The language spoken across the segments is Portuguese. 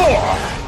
four.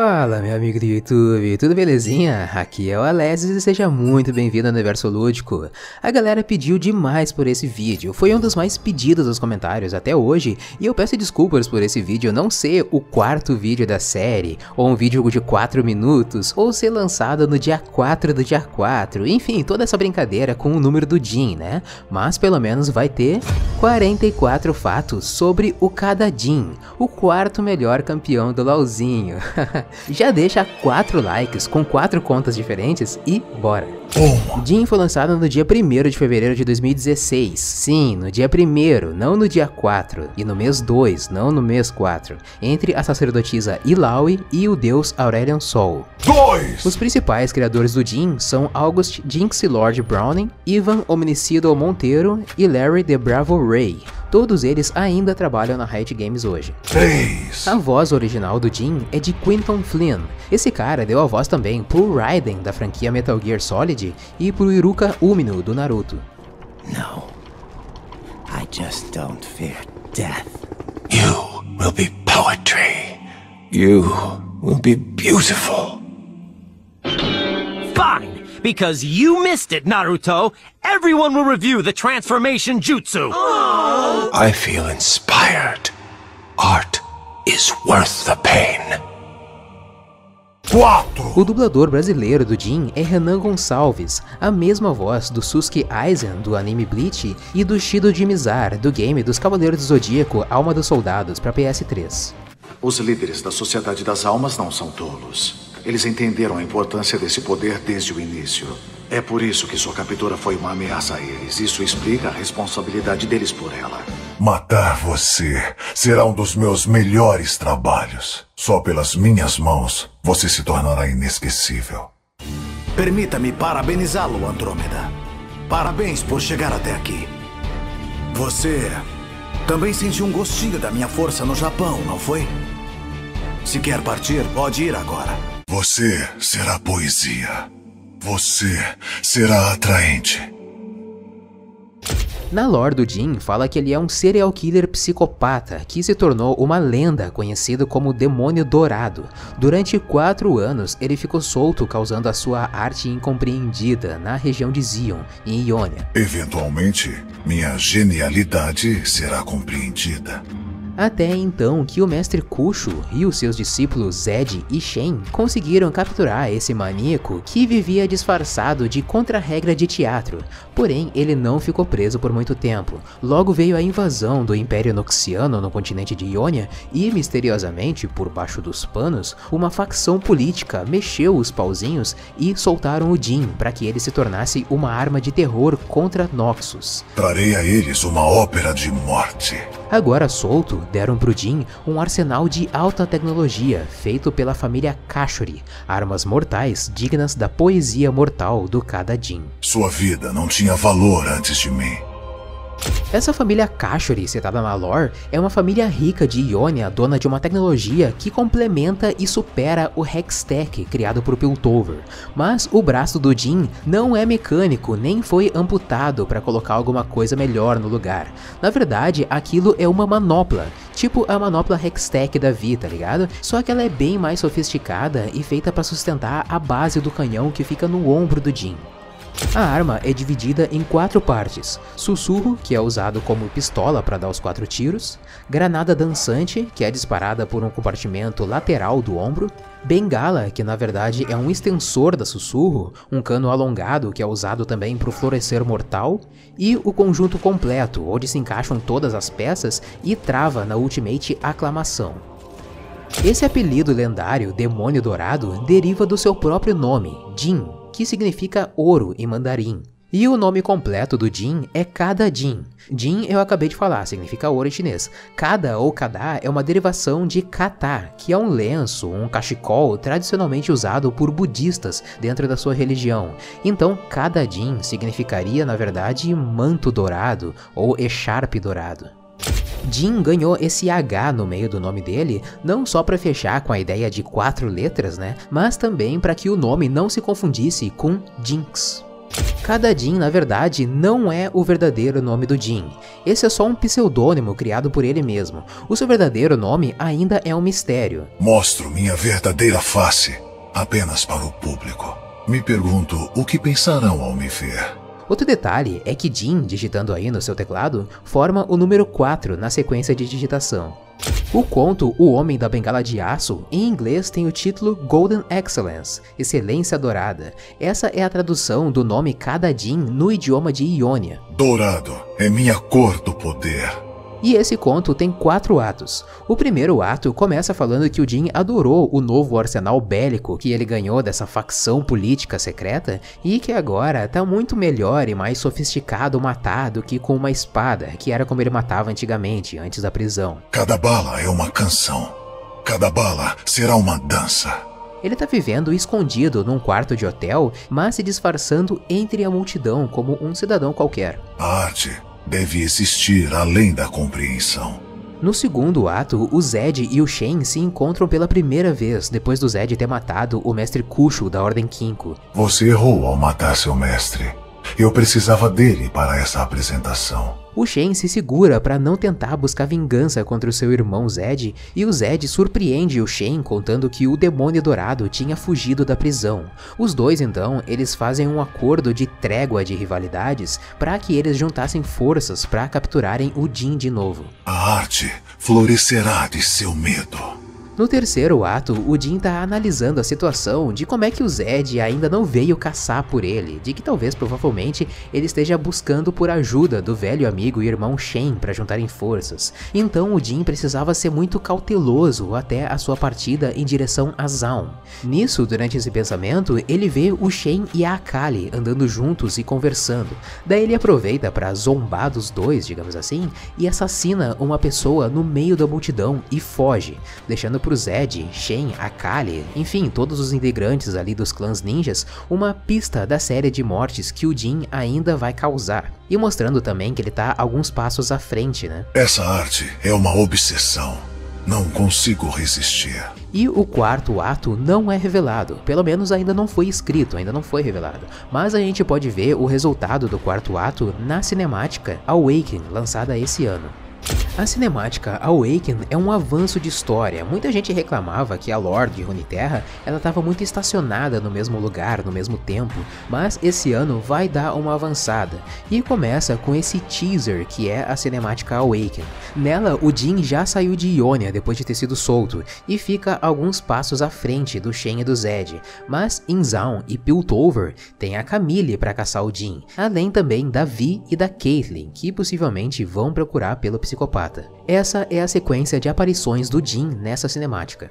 Fala, meu amigo do YouTube, tudo belezinha? Aqui é o Alesis e seja muito bem-vindo ao Universo Lúdico. A galera pediu demais por esse vídeo, foi um dos mais pedidos nos comentários até hoje, e eu peço desculpas por esse vídeo não ser o quarto vídeo da série, ou um vídeo de 4 minutos, ou ser lançado no dia 4 do dia 4, enfim, toda essa brincadeira com o número do Jin, né? Mas pelo menos vai ter 44 fatos sobre o cada Jin, o quarto melhor campeão do LoLzinho. Já deixa 4 likes com 4 contas diferentes e bora! Jin foi lançado no dia 1 de fevereiro de 2016. Sim, no dia 1 não no dia 4. E no mês 2, não no mês 4. Entre a sacerdotisa Ilaoi e o deus Aurelion Sol. 2. Os principais criadores do Jin são August Jinx Lord Browning, Ivan Omnicido Monteiro e Larry the Bravo Ray. Todos eles ainda trabalham na Riot Games hoje. 3. A voz original do Jin é de Quinton Flynn. Esse cara deu a voz também pro Raiden da franquia Metal Gear Solid e pro Iruka Umino do Naruto. No. I just don't fear death. You will be poetry. You will be beautiful. Fine! Because you missed it, Naruto! Everyone will review the transformation jutsu! Oh. I feel inspired. Art is worth the pain. 4. O dublador brasileiro do Jin é Renan Gonçalves, a mesma voz do Susuke Aizen do anime Bleach e do Shido Jimizar do game dos Cavaleiros do Zodíaco Alma dos Soldados para PS3. Os líderes da Sociedade das Almas não são tolos. Eles entenderam a importância desse poder desde o início. É por isso que sua captura foi uma ameaça a eles. Isso explica a responsabilidade deles por ela. Matar você será um dos meus melhores trabalhos. Só pelas minhas mãos você se tornará inesquecível. Permita-me parabenizá-lo, Andrômeda. Parabéns por chegar até aqui. Você também sentiu um gostinho da minha força no Japão, não foi? Se quer partir, pode ir agora. Você será poesia. Você será atraente. Na lore do Jin, fala que ele é um serial killer psicopata que se tornou uma lenda conhecido como Demônio Dourado. Durante quatro anos, ele ficou solto causando a sua arte incompreendida na região de Zion, em Ionia. Eventualmente, minha genialidade será compreendida. Até então que o mestre Kusho e os seus discípulos Zed e Shen conseguiram capturar esse maníaco que vivia disfarçado de contra-regra de teatro, porém ele não ficou preso por muito tempo. Logo veio a invasão do Império Noxiano no continente de Ionia e, misteriosamente, por baixo dos panos, uma facção política mexeu os pauzinhos e soltaram o Jin para que ele se tornasse uma arma de terror contra Noxus. Trarei a eles uma ópera de morte. Agora solto, deram pro Jin um arsenal de alta tecnologia feito pela família Kashuri, armas mortais dignas da poesia mortal do cada Jin. Sua vida não tinha valor antes de mim. Essa família Kashuri, citada na lore, é uma família rica de Ionia, dona de uma tecnologia que complementa e supera o Hextech criado por Piltover. Mas o braço do Jin não é mecânico, nem foi amputado para colocar alguma coisa melhor no lugar. Na verdade, aquilo é uma manopla, tipo a manopla Hextech da Vi, tá ligado? Só que ela é bem mais sofisticada e feita para sustentar a base do canhão que fica no ombro do Jin. A arma é dividida em quatro partes: sussurro, que é usado como pistola para dar os quatro tiros, granada dançante, que é disparada por um compartimento lateral do ombro, bengala, que na verdade é um extensor da sussurro, um cano alongado que é usado também para o florescer mortal, e o conjunto completo, onde se encaixam todas as peças e trava na ultimate aclamação. Esse apelido lendário, Demônio Dourado, deriva do seu próprio nome, Jin, que significa ouro em mandarim. E o nome completo do Jin é Kada Jin. Jin eu acabei de falar, significa ouro em chinês. Kada ou Kada é uma derivação de kata, que é um lenço, um cachecol tradicionalmente usado por budistas dentro da sua religião. Então, Kada Jin significaria, na verdade, manto dourado ou echarpe dourado. Jin ganhou esse H no meio do nome dele, não só para fechar com a ideia de quatro letras, né, mas também para que o nome não se confundisse com Jinx. Cada Jin, na verdade, não é o verdadeiro nome do Jin. Esse é só um pseudônimo criado por ele mesmo. O seu verdadeiro nome ainda é um mistério. Mostro minha verdadeira face apenas para o público. Me pergunto o que pensarão ao me ver. Outro detalhe é que Jin, digitando aí no seu teclado, forma o número 4 na sequência de digitação. O conto O Homem da Bengala de Aço, em inglês tem o título Golden Excellence, Excelência Dourada. Essa é a tradução do nome Cada Jin no idioma de Ionia. Dourado é minha cor do poder. E esse conto tem quatro atos. O primeiro ato começa falando que o Jin adorou o novo arsenal bélico que ele ganhou dessa facção política secreta e que agora tá muito melhor e mais sofisticado matar do que com uma espada, que era como ele matava antigamente, antes da prisão. Cada bala é uma canção. Cada bala será uma dança. Ele tá vivendo escondido num quarto de hotel, mas se disfarçando entre a multidão como um cidadão qualquer. A arte deve existir além da compreensão. No segundo ato, o Zed e o Shen se encontram pela primeira vez depois do Zed ter matado o mestre Kushu da Ordem Kinko. Você errou ao matar seu mestre. Eu precisava dele para essa apresentação. O Shen se segura para não tentar buscar vingança contra o seu irmão Zed, e o Zed surpreende o Shen contando que o demônio dourado tinha fugido da prisão. Os dois então, eles fazem um acordo de trégua de rivalidades para que eles juntassem forças para capturarem o Jin de novo. A arte florescerá de seu medo. No terceiro ato, o Jin tá analisando a situação de como é que o Zed ainda não veio caçar por ele, de que talvez provavelmente ele esteja buscando por ajuda do velho amigo e irmão Shen para juntarem forças. Então o Jin precisava ser muito cauteloso até a sua partida em direção a Zaun. Nisso, durante esse pensamento, ele vê o Shen e a Akali andando juntos e conversando. Daí ele aproveita para zombar dos dois, digamos assim, e assassina uma pessoa no meio da multidão e foge, deixando pro Zed, Shen, Akali, enfim, todos os integrantes ali dos clãs ninjas, uma pista da série de mortes que o Jin ainda vai causar. E mostrando também que ele tá alguns passos à frente, né? Essa arte é uma obsessão. Não consigo resistir. E o quarto ato não é revelado, pelo menos ainda não foi escrito, ainda não foi revelado. Mas a gente pode ver o resultado do quarto ato na cinemática Awaken, lançada esse ano. A cinemática Awaken é um avanço de história. Muita gente reclamava que a lore de Runeterra ela estava muito estacionada no mesmo lugar, no mesmo tempo, mas esse ano vai dar uma avançada e começa com esse teaser que é a cinemática Awaken. Nela, o Jin já saiu de Ionia depois de ter sido solto e fica alguns passos à frente do Shen e do Zed, mas em Zaun e Piltover tem a Camille para caçar o Jin, além também da Vi e da Caitlyn, que possivelmente vão procurar pelo psicopata. Essa é a sequência de aparições do Jin nessa cinemática.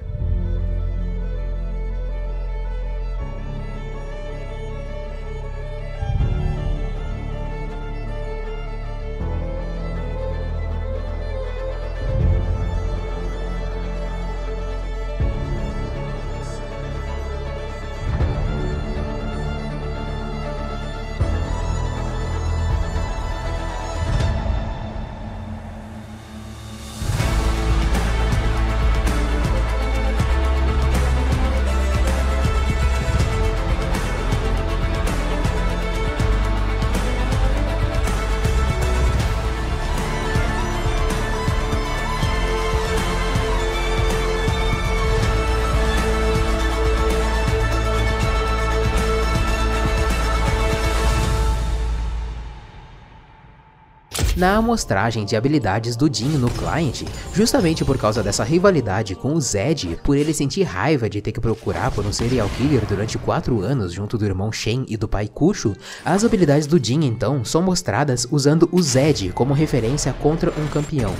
Na amostragem de habilidades do Jin no client, justamente por causa dessa rivalidade com o Zed, por ele sentir raiva de ter que procurar por um serial killer durante 4 anos junto do irmão Shen e do pai Kushu, as habilidades do Jin então são mostradas usando o Zed como referência contra um campeão.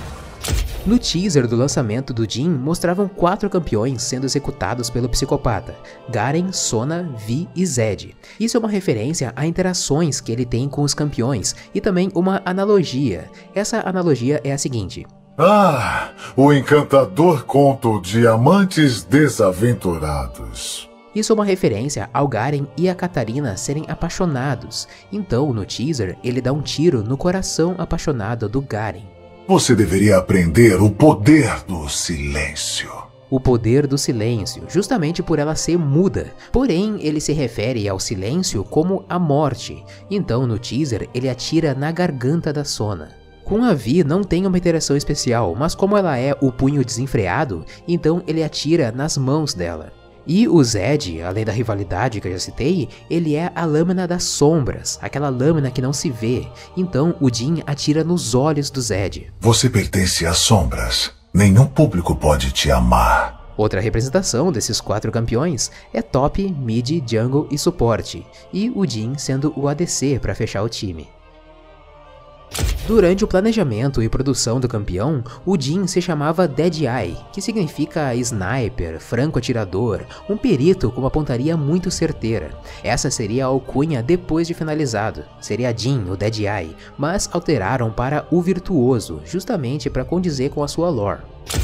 No teaser do lançamento do Jin, mostravam quatro campeões sendo executados pelo psicopata, Garen, Sona, Vi e Zed. Isso é uma referência a interações que ele tem com os campeões e também uma analogia. Essa analogia é a seguinte. Ah, o encantador conto Diamantes Desaventurados. Isso é uma referência ao Garen e a Catarina serem apaixonados. Então, no teaser, ele dá um tiro no coração apaixonado do Garen. Você deveria aprender o poder do silêncio. o poder do silêncio, justamente por ela ser muda. Porém, ele se refere ao silêncio como a morte. Então, no teaser, ele atira na garganta da Sona. Com a Vi não tem uma interação especial, mas como ela é o punho desenfreado, então ele atira nas mãos dela. E o Zed, além da rivalidade que eu já citei, ele é a lâmina das sombras, aquela lâmina que não se vê. Então o Jin atira nos olhos do Zed. Você pertence às sombras. Nenhum público pode te amar. Outra representação desses quatro campeões é top, mid, jungle e suporte, e o Jin sendo o ADC para fechar o time. Durante o planejamento e produção do campeão, o Jin se chamava Dead Eye, que significa sniper, franco-atirador, um perito com uma pontaria muito certeira. Essa seria a alcunha depois de finalizado, seria Jin, o Dead Eye, mas alteraram para o Virtuoso, justamente para condizer com a sua lore.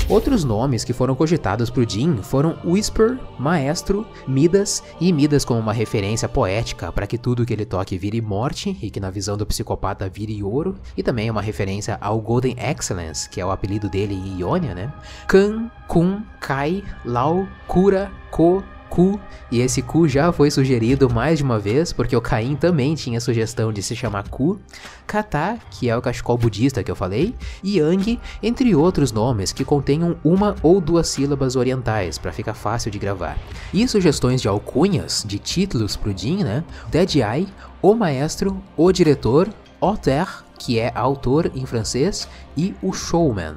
Outros nomes que foram cogitados por Jin foram Whisper, Maestro, Midas e Midas como uma referência poética para que tudo que ele toque vire morte e que na visão do psicopata vire ouro, e também uma referência ao Golden Excellence, que é o apelido dele em Ionia, né? Kan, Kun, Kai, Lao, Kura, Ko, Ku, e esse Ku já foi sugerido mais de uma vez, porque o Caim também tinha sugestão de se chamar Ku, Kata, que é o cachecol budista que eu falei, e Yang, entre outros nomes que contenham uma ou duas sílabas orientais, para ficar fácil de gravar. E sugestões de alcunhas, de títulos pro Jin, né? Dead Eye, O Maestro, O Diretor, Auteur, que é autor em francês, e o Showman.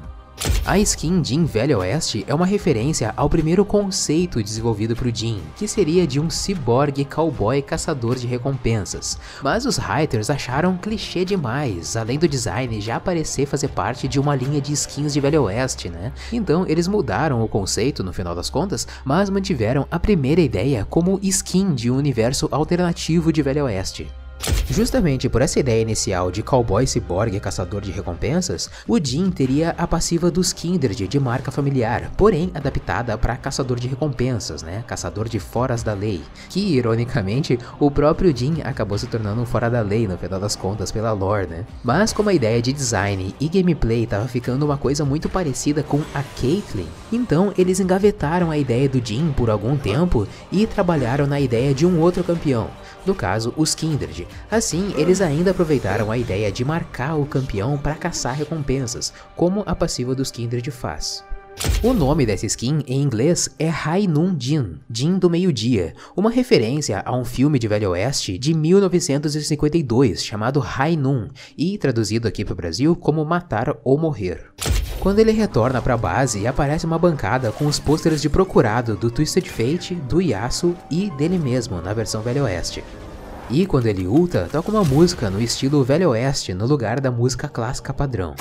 A skin Jin Velho Oeste é uma referência ao primeiro conceito desenvolvido para o Jin, que seria de um ciborgue cowboy caçador de recompensas. Mas os writers acharam clichê demais, além do design já parecer fazer parte de uma linha de skins de Velho Oeste, né? Então eles mudaram o conceito no final das contas, mas mantiveram a primeira ideia como skin de um universo alternativo de Velho Oeste. Justamente por essa ideia inicial de cowboy cyborg caçador de recompensas, o Jin teria a passiva dos Kindred de marca familiar, porém adaptada para caçador de recompensas, né? Caçador de foras da lei, que ironicamente o próprio Jin acabou se tornando um fora da lei no final das contas pela lore, né? Mas como a ideia de design e gameplay estava ficando uma coisa muito parecida com a Caitlyn, então eles engavetaram a ideia do Jin por algum tempo e trabalharam na ideia de um outro campeão, no caso os Kindred. Assim, eles ainda aproveitaram a ideia de marcar o campeão para caçar recompensas, como a passiva dos Kindred faz. O nome dessa skin em inglês é Noon Jin, Jin do meio-dia, uma referência a um filme de Velho Oeste de 1952 chamado Noon e traduzido aqui para o Brasil como Matar ou Morrer. Quando ele retorna para a base, aparece uma bancada com os pôsteres de Procurado do Twisted Fate, do Yasuo e dele mesmo na versão Velho Oeste. E quando ele ulta, toca uma música no estilo Velho Oeste no lugar da música clássica padrão.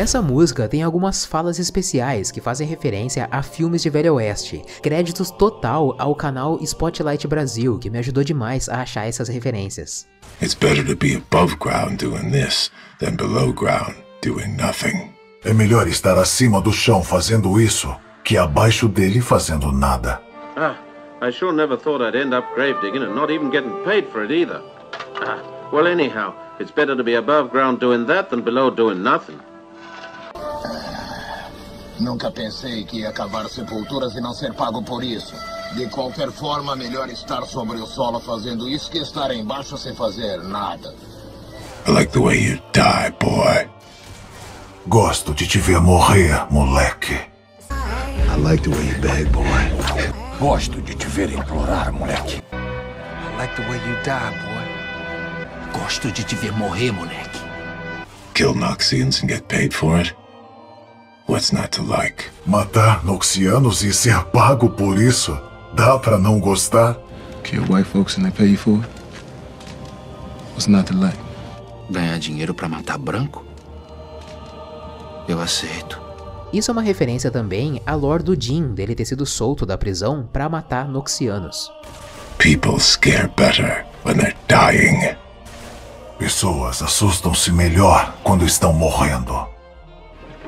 Essa música tem algumas falas especiais que fazem referência a filmes de Velho Oeste. Créditos total ao canal Spotlight Brasil, que me ajudou demais a achar essas referências. It's better to be above ground doing this than below ground doing nothing. É melhor estar acima do chão fazendo isso que abaixo dele fazendo nada. Ah, I sure never thought I'd end up grave digging and not even getting paid for it either. Ah, well, anyhow, it's better to be above ground doing that than below doing nothing. Nunca pensei que ia cavar sepulturas e não ser pago por isso. De qualquer forma, melhor estar sobre o solo fazendo isso que estar embaixo sem fazer nada. I like the way you die, boy. Gosto de te ver morrer, moleque. I like the way you beg, boy. Gosto de te ver implorar, moleque. I like the way you die, boy. Gosto de te ver morrer, moleque. Kill Noxians and get paid for it? What's not to like? Matar Noxianos e ser pago por isso? Dá pra não gostar? Kill white folks and they pay you for it? What's not to like? Ganhar dinheiro pra matar branco? Eu aceito. Isso é uma referência também à lore do Jin, dele ter sido solto da prisão para matar Noxianos. People scare better when they're dying. Pessoas assustam-se melhor quando estão morrendo.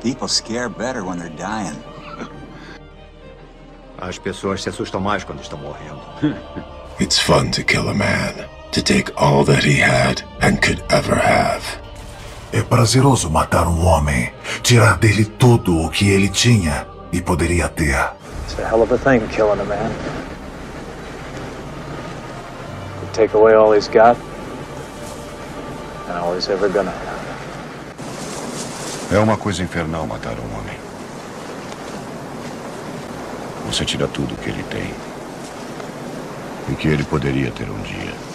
People scare better when they're dying. As pessoas se assustam mais quando estão morrendo. It's fun to kill a man. to take all that he had and could ever have. É prazeroso matar um homem, tirar dele tudo o que ele tinha e poderia ter. It's a hell of a thing, killing a man. You take away all he's got, and all he's ever gonna have. É uma coisa infernal matar um homem. Você tira tudo o que ele tem. E que ele poderia ter um dia.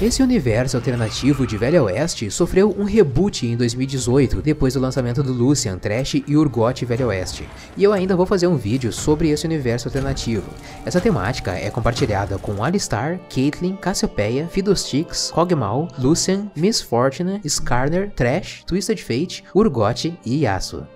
Esse universo alternativo de Velho Oeste sofreu um reboot em 2018, depois do lançamento do Lucian, Trash e Urgot Velho Oeste. E eu ainda vou fazer um vídeo sobre esse universo alternativo. Essa temática é compartilhada com Alistar, Caitlyn, Cassiopeia, Fiddlesticks, Kog'Maw, Lucian, Miss Fortune, Skarner, Trash, Twisted Fate, Urgot e Yasuo.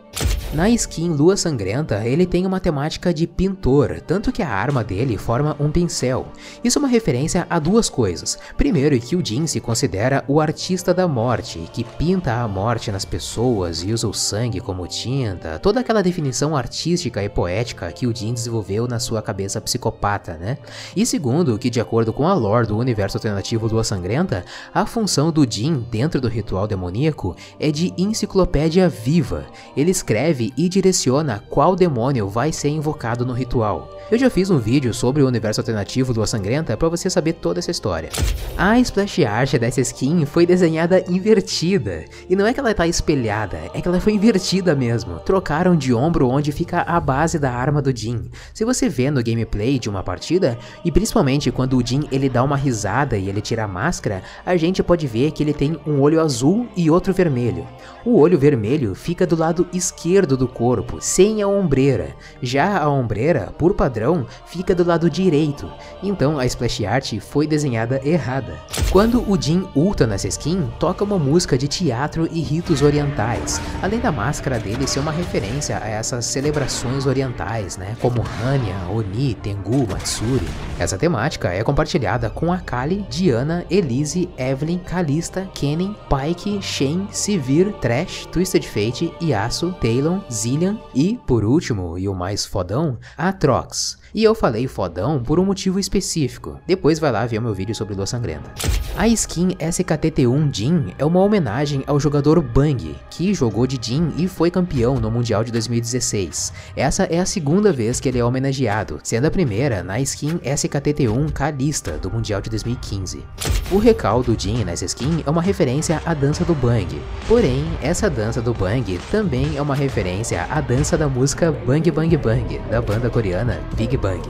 Na skin Lua Sangrenta, ele tem uma temática de pintor, tanto que a arma dele forma um pincel. Isso é uma referência a duas coisas. Primeiro, que o Jin se considera o artista da morte, que pinta a morte nas pessoas e usa o sangue como tinta, toda aquela definição artística e poética que o Jin desenvolveu na sua cabeça psicopata, né? E segundo, que de acordo com a lore do universo alternativo Lua Sangrenta, a função do Jin dentro do ritual demoníaco é de enciclopédia viva. Ele escreve e direciona qual demônio vai ser invocado no ritual. Eu já fiz um vídeo sobre o universo alternativo do A Sangrenta para você saber toda essa história. A splash art dessa skin foi desenhada invertida, e não é que ela tá espelhada, é que ela foi invertida mesmo. Trocaram de ombro onde fica a base da arma do Jin. Se você vê no gameplay de uma partida, e principalmente quando o Jin ele dá uma risada e ele tira a máscara, a gente pode ver que ele tem um olho azul e outro vermelho. O olho vermelho fica do lado esquerdo do corpo, sem a ombreira. Já a ombreira, por padrão, fica do lado direito. Então a splash art foi desenhada errada. Quando o Jin ulta nessa skin, toca uma música de teatro e ritos orientais, além da máscara dele ser uma referência a essas celebrações orientais, né, como Hanya, Oni, Tengu, Matsuri. Essa temática é compartilhada com Akali, Diana, Elise, Evelyn, Kalista, Kennen, Pyke, Shen, Sivir, Trash, Twisted Fate, Yasuo, Talon, Zillian e, por último, e o mais fodão, Atrox. E eu falei fodão por um motivo específico, depois vai lá ver o meu vídeo sobre Lua Sangrenta. A skin SKTT1 Jin é uma homenagem ao jogador Bang, que jogou de Jin e foi campeão no Mundial de 2016. Essa é a segunda vez que ele é homenageado, sendo a primeira na skin SKTT1 Kalista do Mundial de 2015. O recal do Jin nessa skin é uma referência à dança do Bang, porém essa dança do Bang também é uma referência à dança da música Bang Bang Bang, da banda coreana Big Bang.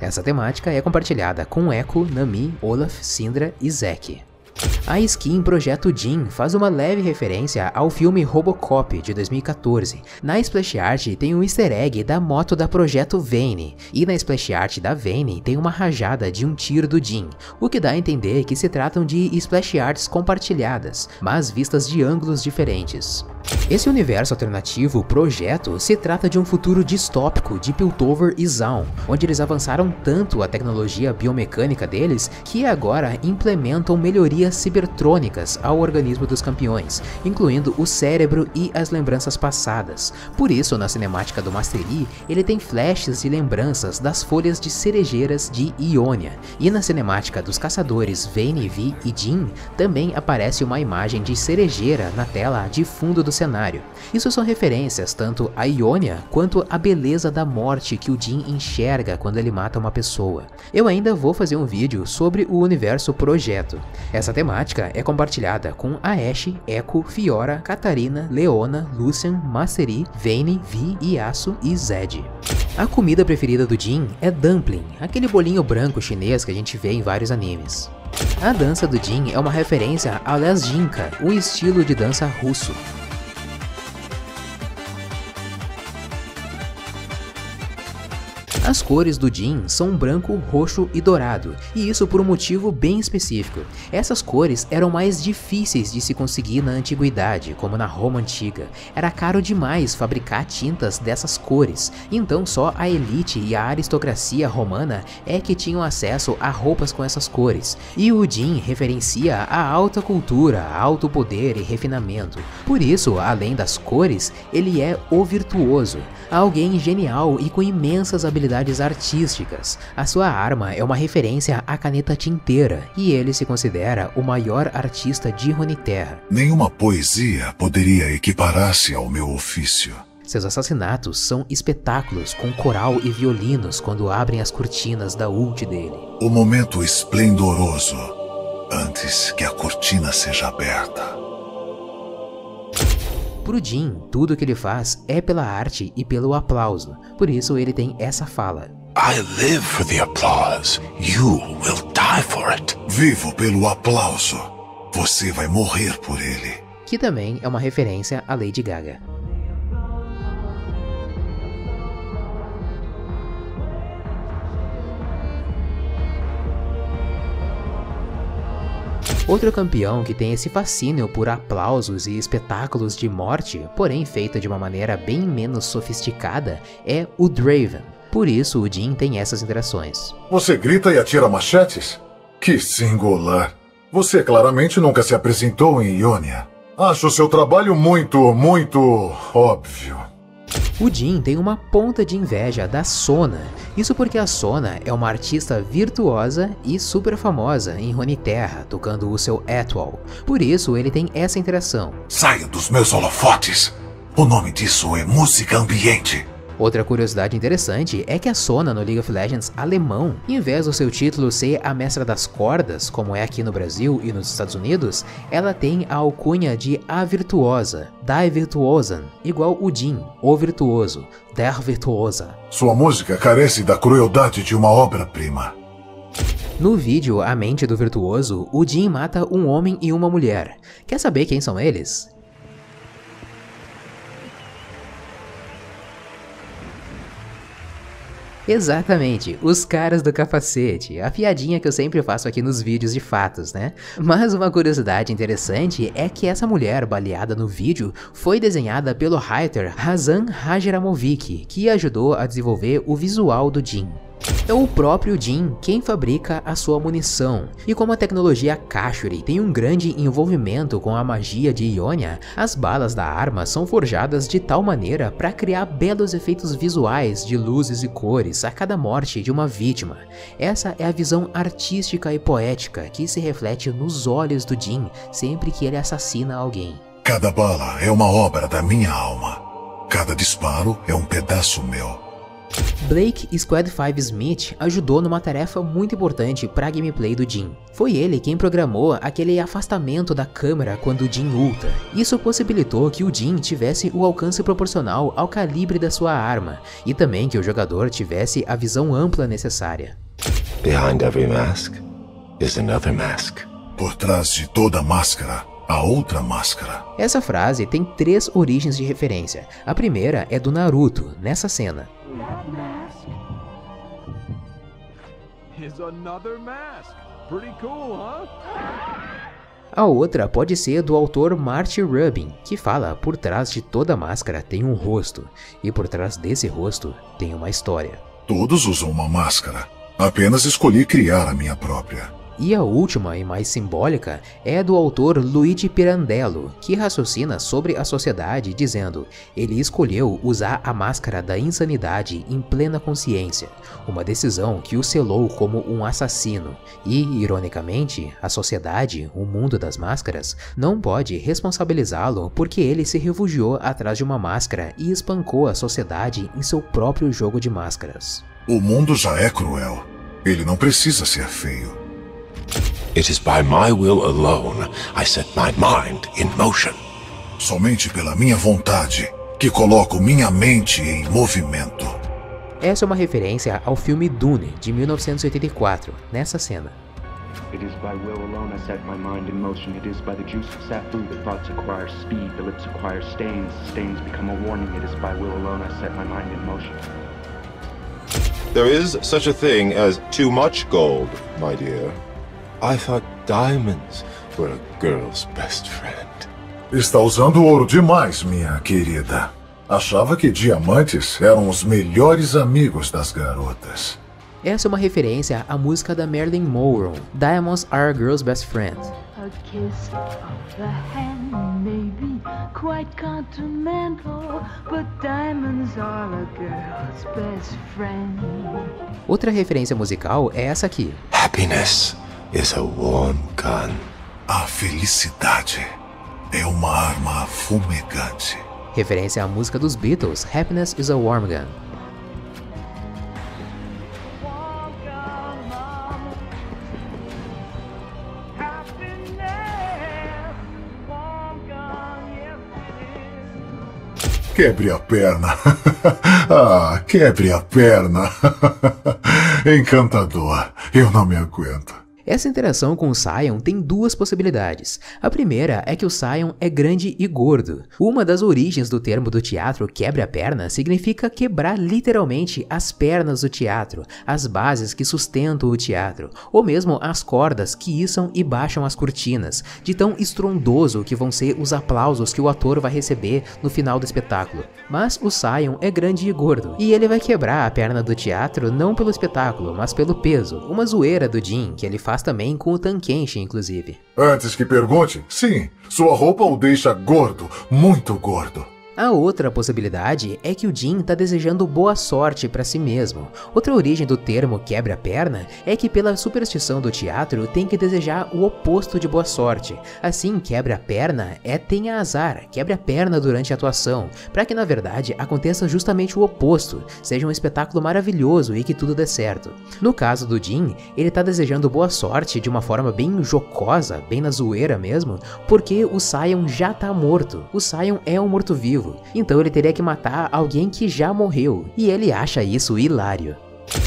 Essa temática é compartilhada com Echo, Nami, Olaf, Syndra e Zack. A skin Projeto Jin faz uma leve referência ao filme Robocop de 2014. Na splash art tem um easter egg da moto da Projeto Vane, e na splash art da Vane tem uma rajada de um tiro do Jin, o que dá a entender que se tratam de splash arts compartilhadas, mas vistas de ângulos diferentes. Esse universo alternativo, Projeto, se trata de um futuro distópico de Piltover e Zaun, onde eles avançaram tanto a tecnologia biomecânica deles que agora implementam melhorias cibertrônicas ao organismo dos campeões, incluindo o cérebro e as lembranças passadas. Por isso, na cinemática do Master Yi, ele tem flashes de lembranças das folhas de cerejeiras de Ionia, e na cinemática dos caçadores Vayne, Vi e Jin, também aparece uma imagem de cerejeira na tela de fundo do cenário. Isso são referências tanto a Ionia quanto a beleza da morte que o Jin enxerga quando ele mata uma pessoa. Eu ainda vou fazer um vídeo sobre o universo Projeto. Essa temática é compartilhada com a Ashe, Echo, Fiora, Catarina, Leona, Lucian, Mastery, Vayne, Vi, Yasuo e Zed. A comida preferida do Jin é dumpling, aquele bolinho branco chinês que a gente vê em vários animes. A dança do Jin é uma referência ao Lesjinka, um estilo de dança russo. As cores do Jin são branco, roxo e dourado, e isso por um motivo bem específico. Essas cores eram mais difíceis de se conseguir na antiguidade, como na Roma antiga. Era caro demais fabricar tintas dessas cores, então só a elite e a aristocracia romana é que tinham acesso a roupas com essas cores. E o Jin referencia a alta cultura, alto poder e refinamento. Por isso, além das cores, ele é o virtuoso, alguém genial e com imensas habilidades curiosidades artísticas. A sua arma é uma referência à caneta tinteira e ele se considera o maior artista de Runeterra. Nenhuma poesia poderia equiparar-se ao meu ofício. Seus assassinatos são espetáculos com coral e violinos quando abrem as cortinas da ult dele. O momento esplendoroso antes que a cortina seja aberta. Pro Jin, tudo que ele faz é pela arte e pelo aplauso. Por isso ele tem essa fala. I live for the applause. You will die for it. Vivo pelo aplauso. Você vai morrer por ele. Que também é uma referência a Lady Gaga. Outro campeão que tem esse fascínio por aplausos e espetáculos de morte, porém feita de uma maneira bem menos sofisticada, é o Draven. Por isso o Jin tem essas interações. Você grita e atira machetes? Que singular. Você claramente nunca se apresentou em Ionia. Acho seu trabalho muito, muito óbvio. O Jin tem uma ponta de inveja da Sona. Isso porque a Sona é uma artista virtuosa e super famosa em Runeterra, tocando o seu Etoile. Por isso ele tem essa interação. Saia dos meus holofotes! O nome disso é música ambiente. Outra curiosidade interessante é que a Sona no League of Legends alemão, em vez do seu título ser a mestra das cordas, como é aqui no Brasil e nos Estados Unidos, ela tem a alcunha de a virtuosa, Die Virtuosen, igual o Jin, o virtuoso, Der Virtuosa. Sua música carece da crueldade de uma obra-prima. No vídeo A Mente do Virtuoso, o Jin mata um homem e uma mulher. Quer saber quem são eles? Exatamente, os caras do capacete, a piadinha que eu sempre faço aqui nos vídeos de fatos, né? Mas uma curiosidade interessante é que essa mulher baleada no vídeo foi desenhada pelo writer Hazan Hajramovic, que ajudou a desenvolver o visual do Jin. É o próprio Jin quem fabrica a sua munição, e como a tecnologia Kashuri tem um grande envolvimento com a magia de Ionia, as balas da arma são forjadas de tal maneira para criar belos efeitos visuais de luzes e cores a cada morte de uma vítima. Essa é a visão artística e poética que se reflete nos olhos do Jin sempre que ele assassina alguém. Cada bala é uma obra da minha alma. Cada disparo é um pedaço meu. Blake Squad 5 Smith ajudou numa tarefa muito importante para a gameplay do Jin. Foi ele quem programou aquele afastamento da câmera quando o Jin ulta. Isso possibilitou que o Jin tivesse o alcance proporcional ao calibre da sua arma, e também que o jogador tivesse a visão ampla necessária. Behind every mask is another mask. Por trás de toda máscara a outra máscara. Essa frase tem três origens de referência. A primeira é do Naruto, nessa cena. A outra pode ser do autor Marty Rubin, que fala por trás de toda máscara tem um rosto, e por trás desse rosto tem uma história. Todos usam uma máscara. Apenas escolhi criar a minha própria. E a última e mais simbólica é do autor Luigi Pirandello, que raciocina sobre a sociedade dizendo: ele escolheu usar a máscara da insanidade em plena consciência, uma decisão que o selou como um assassino. E, ironicamente, a sociedade, o mundo das máscaras, não pode responsabilizá-lo porque ele se refugiou atrás de uma máscara e espancou a sociedade em seu próprio jogo de máscaras. O mundo já é cruel. Ele não precisa ser feio. It is by my will alone I set my mind in motion. Somente pela minha vontade que coloco minha mente em movimento. Essa é uma referência ao filme Dune de 1984, nessa cena. It is by will alone I set my mind in motion. It is by the juice of Safu that thoughts acquire speed, the lips acquire stains, stains become a warning. It is by will alone I set my mind in motion. There is such a thing as too much gold, my dear. I thought diamonds were a girl's best friend. Está usando ouro demais, minha querida. Achava que diamantes eram os melhores amigos das garotas. Essa é uma referência à música da Marilyn Monroe, Diamonds Are a Girl's Best Friend. A kiss of the hand may be quite continental, but diamonds are a girl's best friend. Outra referência musical é essa aqui. Happiness is a warm gun. A felicidade é uma arma fumegante. Referência à música dos Beatles, Happiness is a Warm Gun. Quebre a perna. ah, quebre a perna. Encantador. Eu não me aguento. Essa interação com o Sion tem duas possibilidades. A primeira é que o Sion é grande e gordo. Uma das origens do termo do teatro quebre a perna significa quebrar literalmente as pernas do teatro, as bases que sustentam o teatro, ou mesmo as cordas que içam e baixam as cortinas, de tão estrondoso que vão ser os aplausos que o ator vai receber no final do espetáculo. Mas o Sion é grande e gordo, e ele vai quebrar a perna do teatro não pelo espetáculo, mas pelo peso, uma zoeira do Jin que ele faz também com o Tankenshi, inclusive. Antes que pergunte, sim, sua roupa o deixa gordo, muito gordo. A outra possibilidade é que o Jin está desejando boa sorte para si mesmo. Outra origem do termo quebra-perna é que pela superstição do teatro tem que desejar o oposto de boa sorte. Assim, quebra-perna é tenha azar, quebra a perna durante a atuação, para que na verdade aconteça justamente o oposto, seja um espetáculo maravilhoso e que tudo dê certo. No caso do Jin, ele está desejando boa sorte de uma forma bem jocosa, bem na zoeira mesmo, porque o Sion já tá morto. O Sion é um morto-vivo então ele teria que matar alguém que já morreu, e ele acha isso hilário.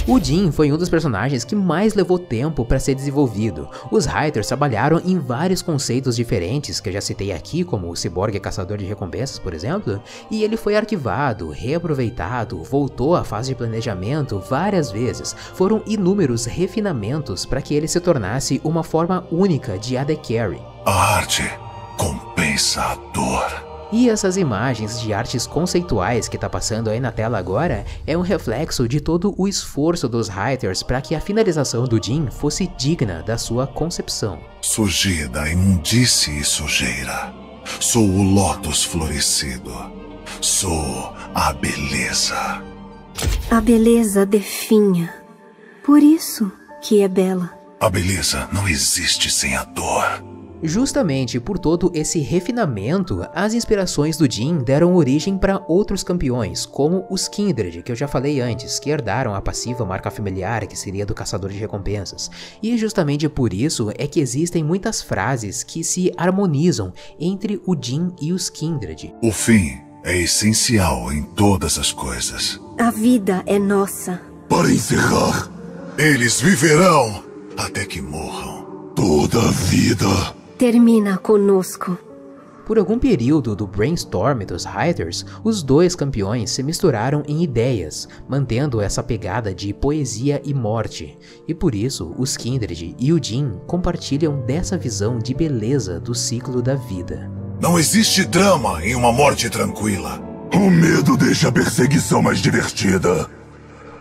O Jin foi um dos personagens que mais levou tempo para ser desenvolvido. Os writers trabalharam em vários conceitos diferentes, que eu já citei aqui, como o ciborgue caçador de recompensas, por exemplo, e ele foi arquivado, reaproveitado, voltou à fase de planejamento várias vezes. Foram inúmeros refinamentos para que ele se tornasse uma forma única de AD Carry. A arte compensa a dor. E essas imagens de artes conceituais que tá passando aí na tela agora é um reflexo de todo o esforço dos writers para que a finalização do Jin fosse digna da sua concepção. Surgida, imundice e sujeira. Sou o lótus florescido. Sou a beleza. A beleza definha. Por isso que é bela. A beleza não existe sem a dor. Justamente por todo esse refinamento, as inspirações do Jin deram origem para outros campeões, como os Kindred, que eu já falei antes, que herdaram a passiva marca familiar que seria do caçador de recompensas. E justamente por isso é que existem muitas frases que se harmonizam entre o Jin e os Kindred. O fim é essencial em todas as coisas. A vida é nossa. Para encerrar, eles viverão até que morram. Toda a vida termina conosco. Por algum período do brainstorm dos writers, os dois campeões se misturaram em ideias, mantendo essa pegada de poesia e morte, e por isso os Kindred e o Jin compartilham dessa visão de beleza do ciclo da vida. Não existe drama em uma morte tranquila. O medo deixa a perseguição mais divertida.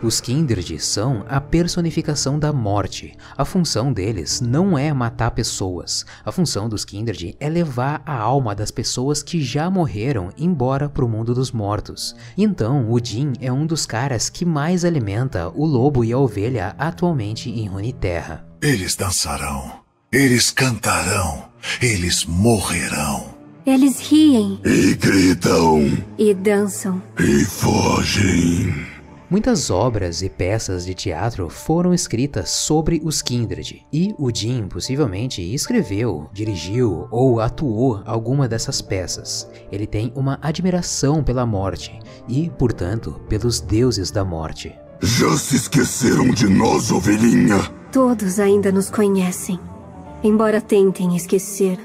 Os Kindred são a personificação da morte. A função deles não é matar pessoas. A função dos Kindred é levar a alma das pessoas que já morreram embora para o mundo dos mortos. Então, o Jin é um dos caras que mais alimenta o lobo e a ovelha atualmente em Runeterra. Eles dançarão. Eles cantarão. Eles morrerão. Eles riem. E gritam. E dançam. E fogem. Muitas obras e peças de teatro foram escritas sobre os Kindred, e o Jim possivelmente escreveu, dirigiu ou atuou alguma dessas peças. Ele tem uma admiração pela morte e, portanto, pelos deuses da morte. Já se esqueceram de nós, ovelhinha? Todos ainda nos conhecem, embora tentem esquecer.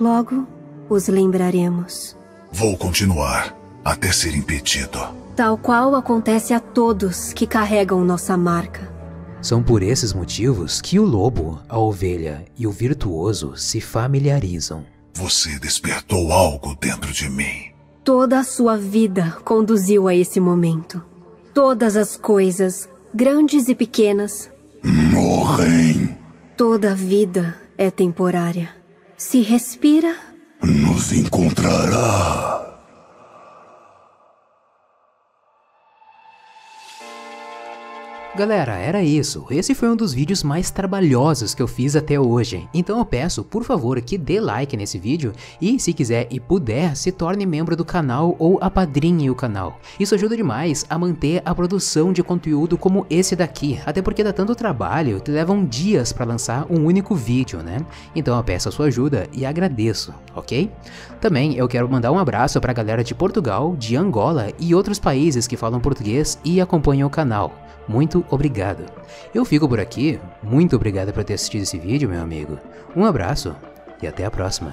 Logo os lembraremos. Vou continuar até ser impedido tal qual acontece a todos que carregam nossa marca. São por esses motivos que o lobo, a ovelha e o virtuoso se familiarizam. Você despertou algo dentro de mim. Toda a sua vida conduziu a esse momento. Todas as coisas, grandes e pequenas, morrem. Toda a vida é temporária. Se respira, Nos encontrará. Galera, era isso. Esse foi um dos vídeos mais trabalhosos que eu fiz até hoje. Então eu peço, por favor, que dê like nesse vídeo e, se quiser e puder, se torne membro do canal ou apadrinhe o canal. Isso ajuda demais a manter a produção de conteúdo como esse daqui, até porque dá tanto trabalho que levam dias para lançar um único vídeo, né? Então eu peço a sua ajuda e agradeço, ok? Também eu quero mandar um abraço para a galera de Portugal, de Angola e outros países que falam português e acompanham o canal. Muito obrigado. Eu fico por aqui, muito obrigado por ter assistido esse vídeo, meu amigo. Um abraço e até a próxima.